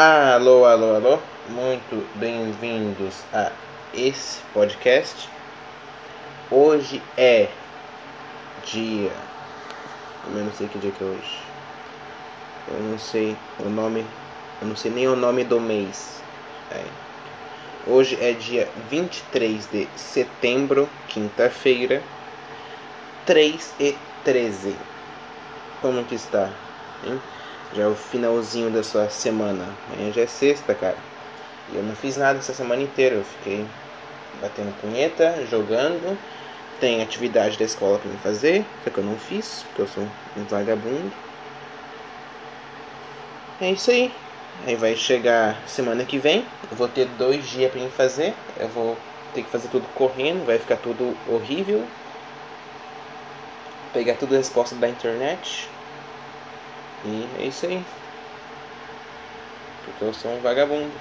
Alô, alô, alô, muito bem-vindos a esse podcast. Hoje é dia. Eu não sei que dia que é hoje. Eu não sei o nome. Eu não sei nem o nome do mês. É. Hoje é dia 23 de setembro, quinta-feira, 3 e 13. Como que está? Hein? Já é o finalzinho da sua semana. Amanhã já é sexta, cara. E eu não fiz nada essa semana inteira. Eu fiquei batendo punheta, jogando. Tem atividade da escola para me fazer, é que eu não fiz, porque eu sou um vagabundo. É isso aí. Aí vai chegar semana que vem. Eu vou ter dois dias para me fazer. Eu vou ter que fazer tudo correndo. Vai ficar tudo horrível. Pegar tudo a resposta da internet. E é isso aí. Porque eu sou um vagabundo.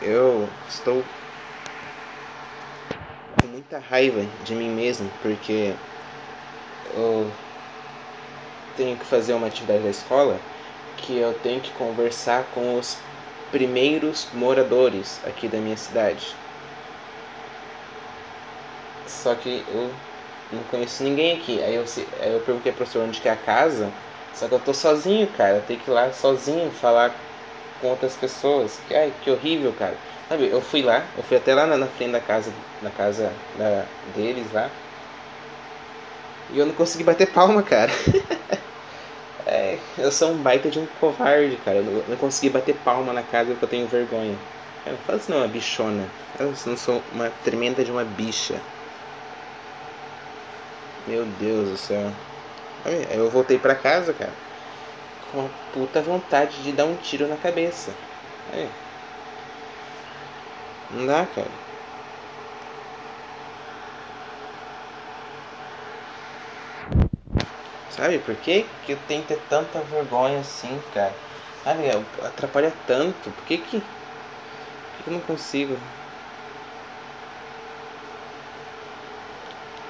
Eu estou com muita raiva de mim mesmo porque eu tenho que fazer uma atividade da escola que eu tenho que conversar com os primeiros moradores aqui da minha cidade. Só que eu não conheço ninguém aqui. Aí eu, aí eu perguntei pro professor onde que é a casa. Só que eu tô sozinho, cara. Tenho que ir lá sozinho falar com outras pessoas. Que, ai, que horrível, cara. Sabe, eu fui lá, eu fui até lá na, na frente da casa, na casa da, deles lá. E eu não consegui bater palma, cara. é, eu sou um baita de um covarde, cara. Eu não, não consegui bater palma na casa porque eu tenho vergonha. Eu não faço não, uma bichona. Eu não sou uma tremenda de uma bicha. Meu Deus do céu. Eu voltei pra casa, cara. Com uma puta vontade de dar um tiro na cabeça. Aí. Não dá, cara. Sabe por que, que eu tenho que ter tanta vergonha assim, cara? Sabe, atrapalha tanto. Por que que, por que eu não consigo?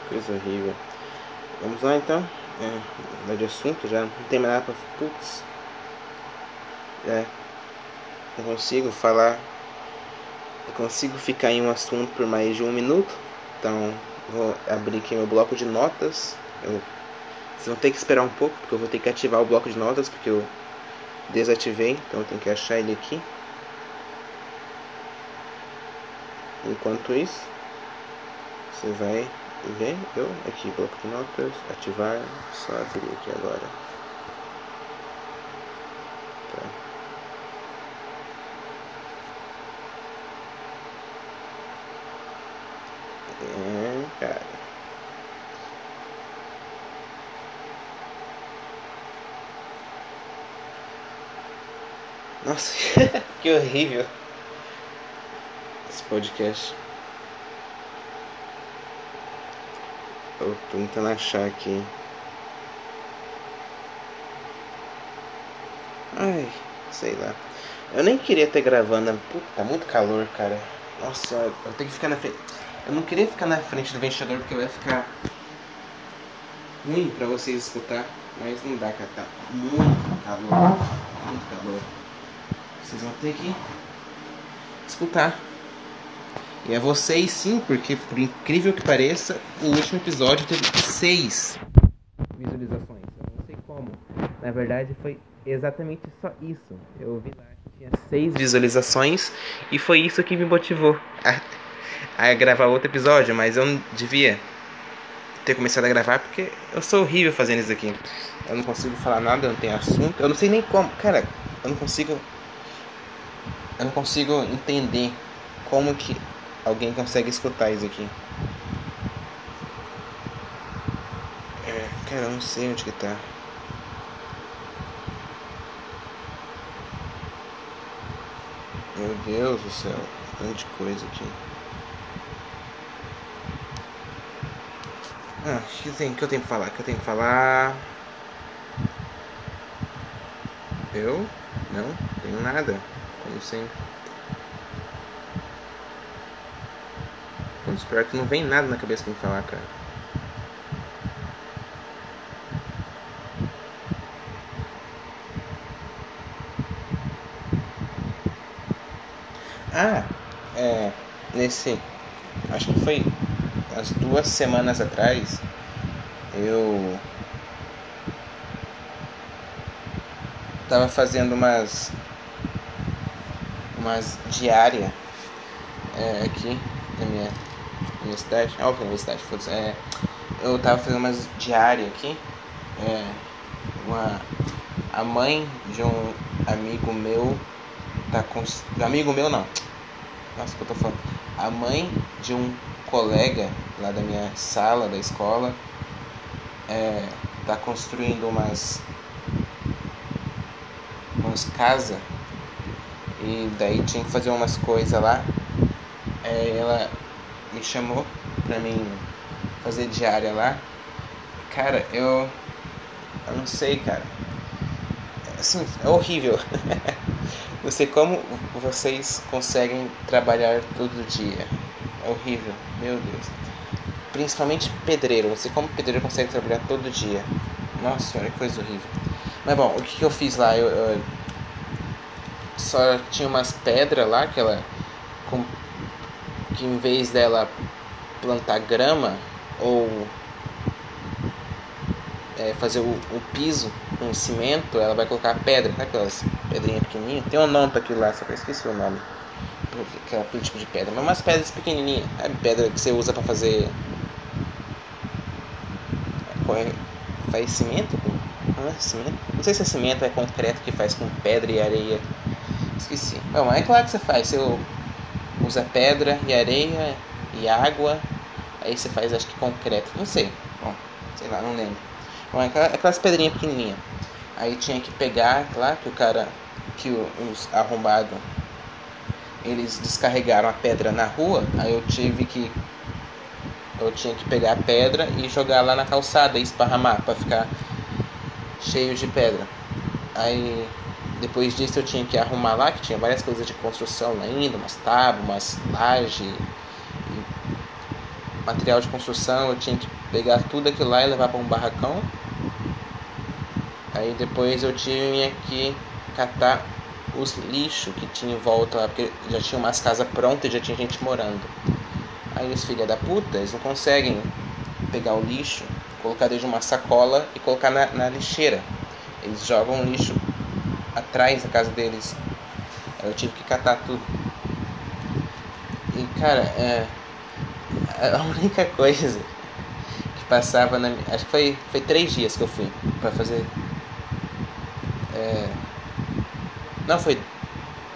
Coisa horrível. Vamos lá então. É, de assunto, já não tem mais nada pra. Putz. É. Não consigo falar. Eu consigo ficar em um assunto por mais de um minuto. Então vou abrir aqui meu bloco de notas. Eu, vocês vão ter que esperar um pouco, porque eu vou ter que ativar o bloco de notas, porque eu desativei, então eu tenho que achar ele aqui. Enquanto isso, você vai ver eu aqui bloco de notas ativar só abrir aqui agora. Tá. é cara. Nossa que horrível. Esse podcast Eu tô tentando achar aqui. Ai, sei lá. Eu nem queria ter gravando. Puta, tá muito calor, cara. Nossa, eu tenho que ficar na frente. Eu não queria ficar na frente do ventilador porque vai ficar ruim pra vocês escutar. Mas não dá, cara. Tá muito calor. Muito calor. Vocês vão ter que escutar. E é vocês sim, porque por incrível que pareça, o último episódio teve seis visualizações. Eu não sei como. Na verdade foi exatamente só isso. Eu vi lá que tinha seis visualizações e foi isso que me motivou a, a gravar outro episódio, mas eu não devia ter começado a gravar porque eu sou horrível fazendo isso aqui. Eu não consigo falar nada, eu não tenho assunto, eu não sei nem como. Cara, eu não consigo. Eu não consigo entender como que alguém consegue escutar isso aqui. É, cara, eu não sei onde que tá. Meu Deus do céu, tanta coisa aqui. Ah, o que, tem, que eu tenho que falar? O que eu tenho que falar? Eu? Não, tenho nada, como sempre. assuntos. Pior que não vem nada na cabeça pra me falar, cara. Ah, é, nesse. Acho que foi as duas semanas atrás. Eu. Tava fazendo umas. Umas diárias é, aqui na minha universidade. Ah, ok, universidade, é, Eu tava fazendo umas diárias aqui. É, uma, a mãe de um amigo meu tá com. Amigo meu não. Nossa, que eu tô falando. A mãe de um colega lá da minha sala da escola é, tá construindo umas umas casas e daí tinha que fazer umas coisas lá. É, ela me chamou pra mim fazer diária lá. Cara, eu. Eu não sei, cara. Assim, é horrível. não sei como vocês conseguem trabalhar todo dia. É horrível, meu Deus. Principalmente pedreiro. Não sei como pedreiro consegue trabalhar todo dia. Nossa senhora, que coisa horrível. Mas bom, o que, eu fiz lá? Eu, eu, só tinha umas pedras lá que ela. Que em vez dela plantar grama ou é, fazer o, o, piso com cimento, ela vai colocar pedra, sabe aquelas pedrinhas pequenininhas? Tem um nome para aquilo lá, só que eu esqueci o nome. Aquela tipo de pedra, mas umas pedras pequenininhas, é pedra que você usa para fazer. É, faz cimento? Não é cimento? Não sei se é cimento é concreto que faz com pedra e areia. Esqueci. Bom, é claro que você faz. Usa pedra e areia e água. Aí você faz acho que concreto. Não sei. Bom, sei lá, não lembro. Bom, é aquelas pedrinhas pequenininhas. Aí tinha que pegar, claro que o cara, que os arrombados, eles descarregaram a pedra na rua. Aí eu tive que eu tinha que pegar a pedra e jogar lá na calçada e esparramar para ficar cheio de pedra. Aí depois disso eu tinha que arrumar lá, que tinha várias coisas de construção ainda, umas tábuas, umas lajes, material de construção, eu tinha que pegar tudo aquilo lá e levar para um barracão. Aí depois eu tinha que catar os lixos que tinha em volta lá, porque já tinha umas casas prontas e já tinha gente morando. Aí os filha da puta, eles não conseguem pegar o lixo, colocar dentro de uma sacola e colocar na, na lixeira. Eles jogam o lixo atrás da casa deles. Eu tive que catar tudo. E cara, é, a única coisa que passava na minha. Acho que foi, foi três dias que eu fui para fazer. É, não, foi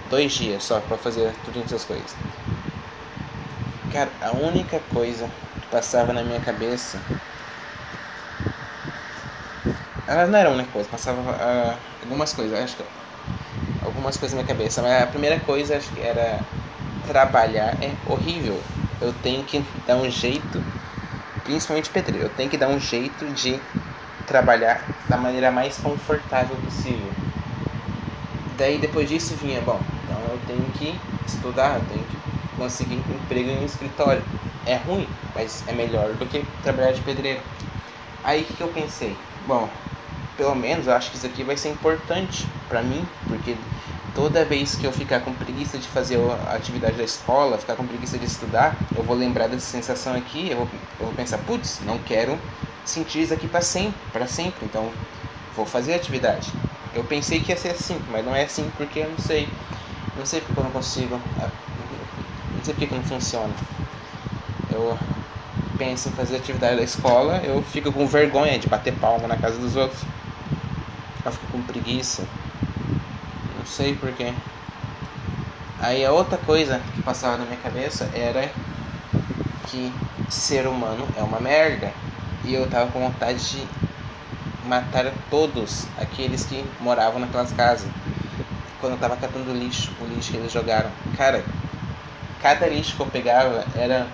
dois dias só para fazer tudo essas coisas. Cara, a única coisa que passava na minha cabeça. Ela não era a única coisa, passava uh, algumas coisas, acho que algumas coisas na minha cabeça, mas a primeira coisa acho que era trabalhar é horrível. Eu tenho que dar um jeito, principalmente pedreiro, eu tenho que dar um jeito de trabalhar da maneira mais confortável possível. Daí depois disso vinha, bom, então eu tenho que estudar, eu tenho que conseguir emprego em um escritório. É ruim, mas é melhor do que trabalhar de pedreiro. Aí o que, que eu pensei? Bom, pelo menos eu acho que isso aqui vai ser importante para mim, porque toda vez que eu ficar com preguiça de fazer a atividade da escola, ficar com preguiça de estudar, eu vou lembrar dessa sensação aqui, eu vou, eu vou pensar, putz, não quero sentir isso aqui para sempre, para sempre, então vou fazer a atividade. Eu pensei que ia ser assim, mas não é assim porque eu não sei, não sei porque eu não consigo, ah, não sei porque não funciona. Eu penso em fazer atividade da escola, eu fico com vergonha de bater palma na casa dos outros. Eu fico com preguiça não sei porquê. Aí a outra coisa que passava na minha cabeça era que ser humano é uma merda. E eu tava com vontade de matar todos aqueles que moravam naquelas casas. Quando eu tava catando lixo, o lixo que eles jogaram. Cara, cada lixo que eu pegava era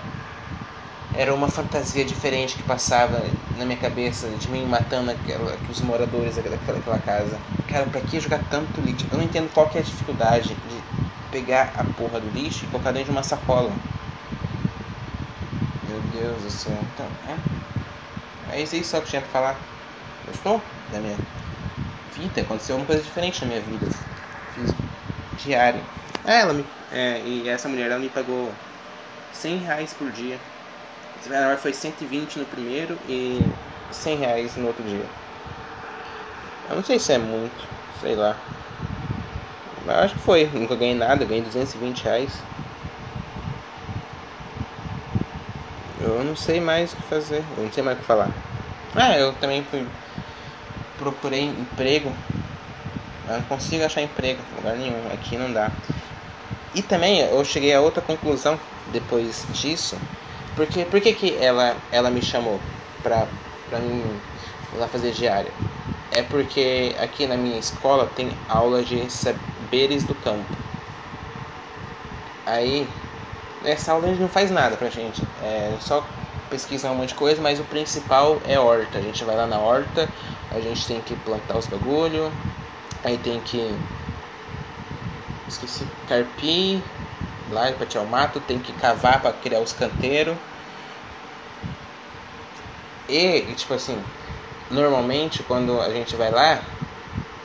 era uma fantasia diferente que passava na minha cabeça de mim matando aquela, os moradores daquela, daquela casa. Cara, pra que jogar tanto lixo? Eu não entendo qual que é a dificuldade de pegar a porra do lixo e colocar dentro de uma sacola. Meu Deus do céu. Então, é. É isso aí só que tinha pra falar. Gostou da minha vida? Aconteceu uma coisa diferente na minha vida. Fiz diário. É, ela me, é, e essa mulher ela me pagou 100 reais por dia. Verdade foi 120 no primeiro e 100 reais no outro dia. Eu não sei se é muito, sei lá. Mas acho que foi. Nunca ganhei nada, ganhei 220 reais. Eu não sei mais o que fazer, eu não sei mais o que falar. Ah, eu também fui. Procurei emprego. Eu não consigo achar emprego em lugar nenhum. Aqui não dá. E também eu cheguei a outra conclusão depois disso. Porque por que, que ela, ela me chamou pra, pra mim lá fazer diária? É porque aqui na minha escola tem aula de saberes do campo. Aí Nessa aula a gente não faz nada pra gente. É só pesquisar um monte de coisa, mas o principal é horta. A gente vai lá na horta, a gente tem que plantar os bagulho, aí tem que. Esqueci, carpir, lá pra tirar o mato, tem que cavar para criar os canteiros. E, tipo assim, normalmente quando a gente vai lá,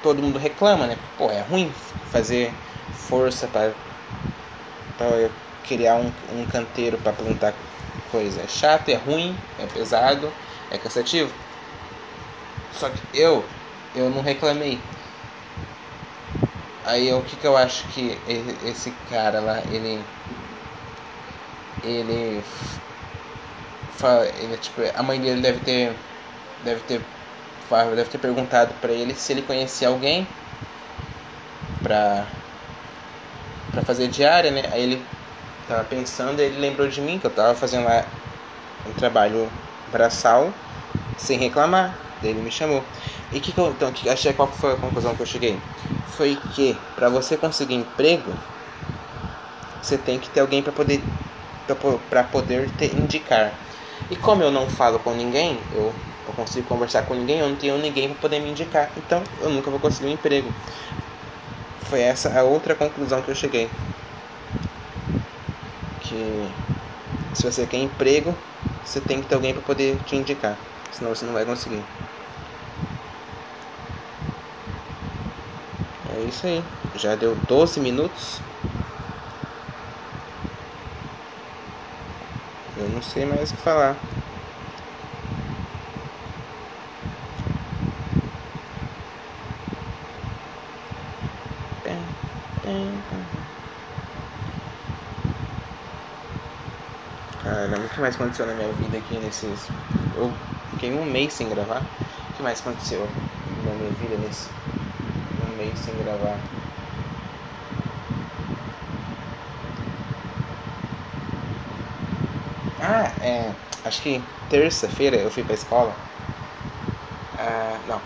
todo mundo reclama, né? Pô, é ruim fazer força para criar um, um canteiro para plantar coisa. É chato, é ruim, é pesado, é cansativo. Só que eu, eu não reclamei. Aí o que, que eu acho que esse cara lá, ele. Ele. Ele tipo, a mãe dele deve ter. Deve ter. Deve ter perguntado para ele se ele conhecia alguém pra. pra fazer diária, né? Aí ele tava pensando, ele lembrou de mim, que eu tava fazendo lá um trabalho braçal, sem reclamar. Daí ele me chamou. E que, então, que, achei qual foi a conclusão que eu cheguei? Foi que para você conseguir emprego, você tem que ter alguém para poder para poder te indicar. E como eu não falo com ninguém, eu, eu consigo conversar com ninguém, eu não tenho ninguém para poder me indicar. Então, eu nunca vou conseguir um emprego. Foi essa a outra conclusão que eu cheguei que se você quer emprego, você tem que ter alguém para poder te indicar, senão você não vai conseguir. É isso aí. Já deu 12 minutos. Não sei mais o que falar. Caramba, o que mais aconteceu na minha vida aqui nesses. Eu fiquei um mês sem gravar. O que mais aconteceu na minha vida nesse um mês sem gravar? Ah, é. Acho que terça-feira eu fui pra escola. Ah, não.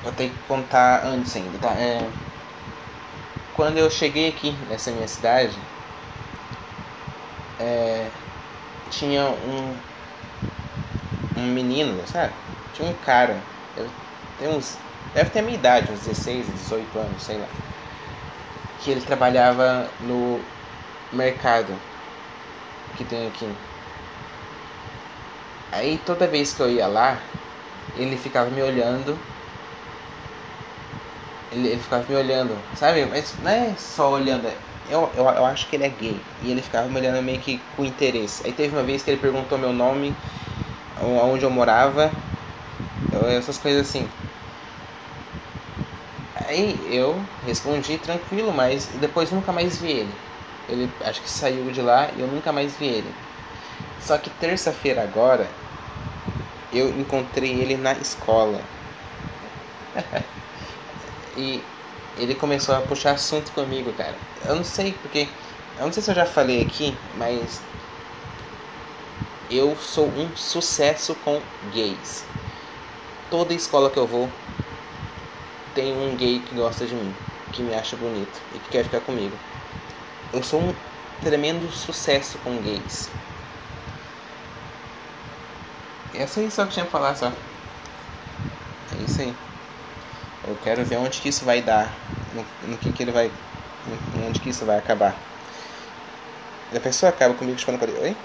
Eu tenho que contar antes ainda, tá? É, quando eu cheguei aqui nessa minha cidade, é, tinha um, um menino, sabe? Tinha um cara, tem uns, deve ter a minha idade, uns 16, 18 anos, sei lá. Que ele trabalhava no mercado que tem aqui. Aí toda vez que eu ia lá, ele ficava me olhando. Ele, ele ficava me olhando, sabe? Mas não é só olhando, é eu, eu, eu acho que ele é gay. E ele ficava me olhando meio que com interesse. Aí teve uma vez que ele perguntou meu nome, onde eu morava, essas coisas assim. Aí eu respondi tranquilo, mas depois nunca mais vi ele. Ele acho que saiu de lá e eu nunca mais vi ele. Só que terça-feira agora eu encontrei ele na escola. e ele começou a puxar assunto comigo, cara. Eu não sei porque. Eu não sei se eu já falei aqui, mas. Eu sou um sucesso com gays. Toda escola que eu vou tem um gay que gosta de mim, que me acha bonito e que quer ficar comigo. Eu sou um tremendo sucesso com gays. Essa aí só que tinha pra falar só. É isso aí. Eu quero ver onde que isso vai dar, no, no que que ele vai, no, onde que isso vai acabar. A pessoa acaba comigo quando eu falei, oi?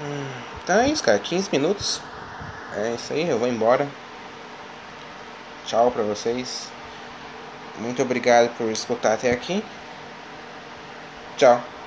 Hum, então é isso, cara, 15 minutos. É isso aí, eu vou embora. Tchau pra vocês. Muito obrigado por escutar até aqui. Tchau.